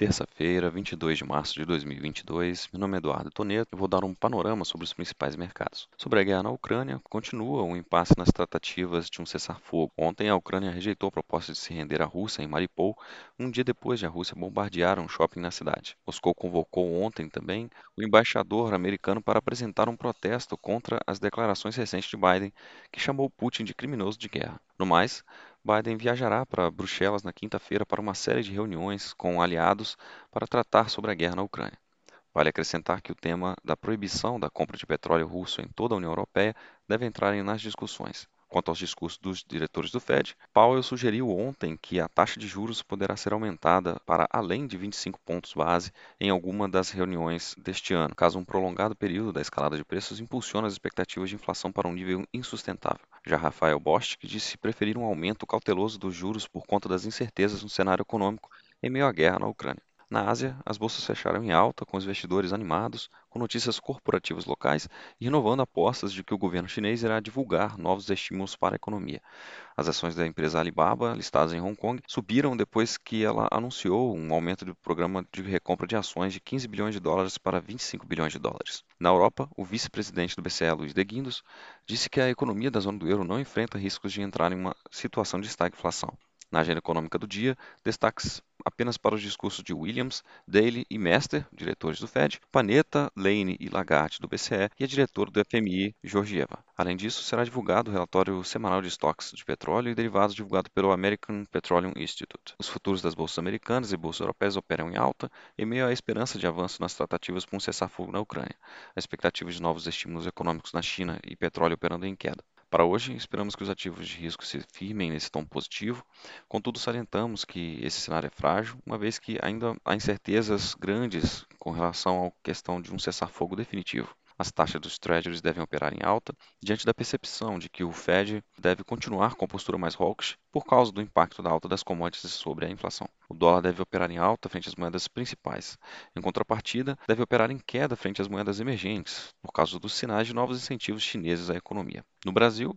terça-feira, 22 de março de 2022. Meu nome é Eduardo Toneto e vou dar um panorama sobre os principais mercados. Sobre a guerra na Ucrânia, continua o um impasse nas tratativas de um cessar-fogo. Ontem, a Ucrânia rejeitou a proposta de se render à Rússia em Mariupol, um dia depois de a Rússia bombardear um shopping na cidade. Moscou convocou ontem também o embaixador americano para apresentar um protesto contra as declarações recentes de Biden, que chamou Putin de criminoso de guerra. No mais, Biden viajará para Bruxelas na quinta-feira para uma série de reuniões com aliados para tratar sobre a guerra na Ucrânia. Vale acrescentar que o tema da proibição da compra de petróleo russo em toda a União Europeia deve entrar nas discussões. Quanto aos discursos dos diretores do Fed, Powell sugeriu ontem que a taxa de juros poderá ser aumentada para além de 25 pontos base em alguma das reuniões deste ano, caso um prolongado período da escalada de preços impulsione as expectativas de inflação para um nível insustentável. Já Rafael Bostic disse preferir um aumento cauteloso dos juros por conta das incertezas no cenário econômico em meio à guerra na Ucrânia. Na Ásia, as bolsas fecharam em alta, com os investidores animados, com notícias corporativas locais e renovando apostas de que o governo chinês irá divulgar novos estímulos para a economia. As ações da empresa Alibaba, listadas em Hong Kong, subiram depois que ela anunciou um aumento do programa de recompra de ações de 15 bilhões de dólares para 25 bilhões de dólares. Na Europa, o vice-presidente do BCE, Luiz de Guindos, disse que a economia da zona do euro não enfrenta riscos de entrar em uma situação de estagflação. Na agenda econômica do dia, destaques apenas para os discursos de Williams, Daly e Mester, diretores do Fed, Panetta, Lane e Lagarde, do BCE, e a diretora do FMI, Georgieva. Além disso, será divulgado o relatório semanal de estoques de petróleo e derivados divulgado pelo American Petroleum Institute. Os futuros das bolsas americanas e bolsas europeias operam em alta, em meio à esperança de avanço nas tratativas por um cessar-fogo na Ucrânia, a expectativa de novos estímulos econômicos na China e petróleo operando em queda. Para hoje, esperamos que os ativos de risco se firmem nesse tom positivo, contudo, salientamos que esse cenário é frágil, uma vez que ainda há incertezas grandes com relação à questão de um cessar-fogo definitivo. As taxas dos treasuries devem operar em alta, diante da percepção de que o Fed deve continuar com a postura mais hawkish por causa do impacto da alta das commodities sobre a inflação. O dólar deve operar em alta frente às moedas principais. Em contrapartida, deve operar em queda frente às moedas emergentes, por causa dos sinais de novos incentivos chineses à economia. No Brasil,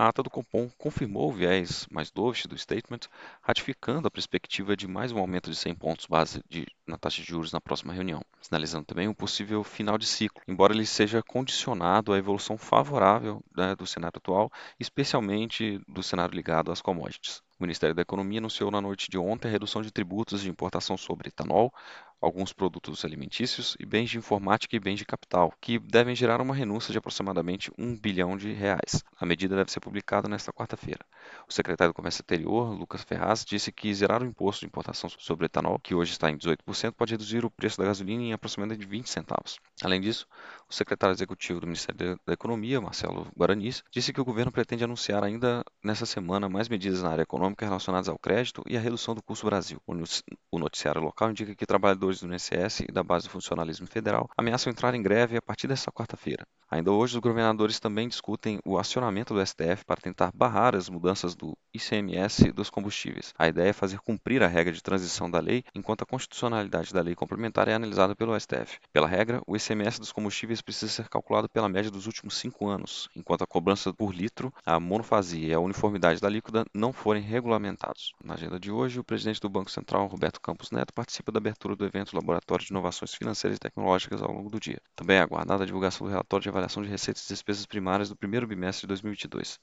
a ata do Copom confirmou o viés mais dovish do statement, ratificando a perspectiva de mais um aumento de 100 pontos base de, na taxa de juros na próxima reunião, sinalizando também um possível final de ciclo, embora ele seja condicionado à evolução favorável né, do cenário atual, especialmente do cenário ligado às commodities. O Ministério da Economia anunciou na noite de ontem a redução de tributos de importação sobre etanol, alguns produtos alimentícios e bens de informática e bens de capital, que devem gerar uma renúncia de aproximadamente um bilhão de reais. A medida deve ser publicada nesta quarta-feira. O secretário do Comércio Exterior, Lucas Ferraz, disse que zerar o imposto de importação sobre etanol, que hoje está em 18%, pode reduzir o preço da gasolina em aproximadamente 20 centavos. Além disso, o secretário executivo do Ministério da Economia, Marcelo Guaranis, disse que o governo pretende anunciar ainda nesta semana mais medidas na área econômica relacionadas ao crédito e à redução do custo Brasil. O noticiário local indica que trabalhadores do INSS e da base do funcionalismo federal ameaçam entrar em greve a partir desta quarta-feira. Ainda hoje, os governadores também discutem o acionamento do STF para tentar barrar as mudanças do ICMS dos combustíveis. A ideia é fazer cumprir a regra de transição da lei, enquanto a constitucionalidade da lei complementar é analisada pelo STF. Pela regra, o ICMS dos combustíveis precisa ser calculado pela média dos últimos cinco anos, enquanto a cobrança por litro, a monofasia e a uniformidade da líquida não forem regulamentados. Na agenda de hoje, o presidente do Banco Central, Roberto Campos Neto, participa da abertura do evento Laboratório de Inovações Financeiras e Tecnológicas ao longo do dia. Também é aguardada a divulgação do relatório de avaliação de receitas e despesas primárias do primeiro bimestre de 2022.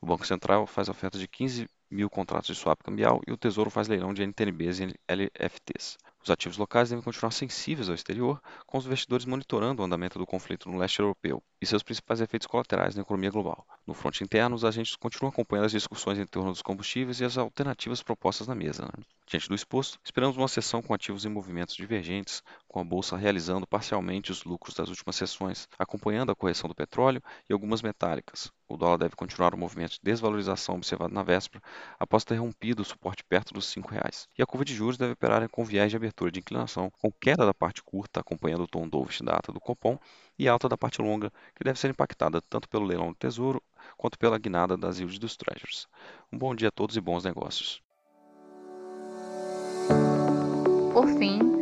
O Banco Central faz oferta de 15 mil contratos de swap cambial e o Tesouro faz leilão de NTNBs e LFTs. Os ativos locais devem continuar sensíveis ao exterior, com os investidores monitorando o andamento do conflito no leste europeu e seus principais efeitos colaterais na economia global. No fronte interno, os agentes continuam acompanhando as discussões em torno dos combustíveis e as alternativas propostas na mesa. Né? Diante do exposto, esperamos uma sessão com ativos em movimentos divergentes, com a bolsa realizando parcialmente os lucros das últimas sessões, acompanhando a correção do petróleo e algumas metálicas. O dólar deve continuar o movimento de desvalorização observado na véspera, após ter rompido o suporte perto dos R$ 5,00. E a curva de juros deve operar com viés de abertura de inclinação, com queda da parte curta acompanhando o tom dovish da ata do Copom e alta da parte longa, que deve ser impactada tanto pelo leilão do Tesouro quanto pela guinada das yields dos Treasuries. Um bom dia a todos e bons negócios. Por fim,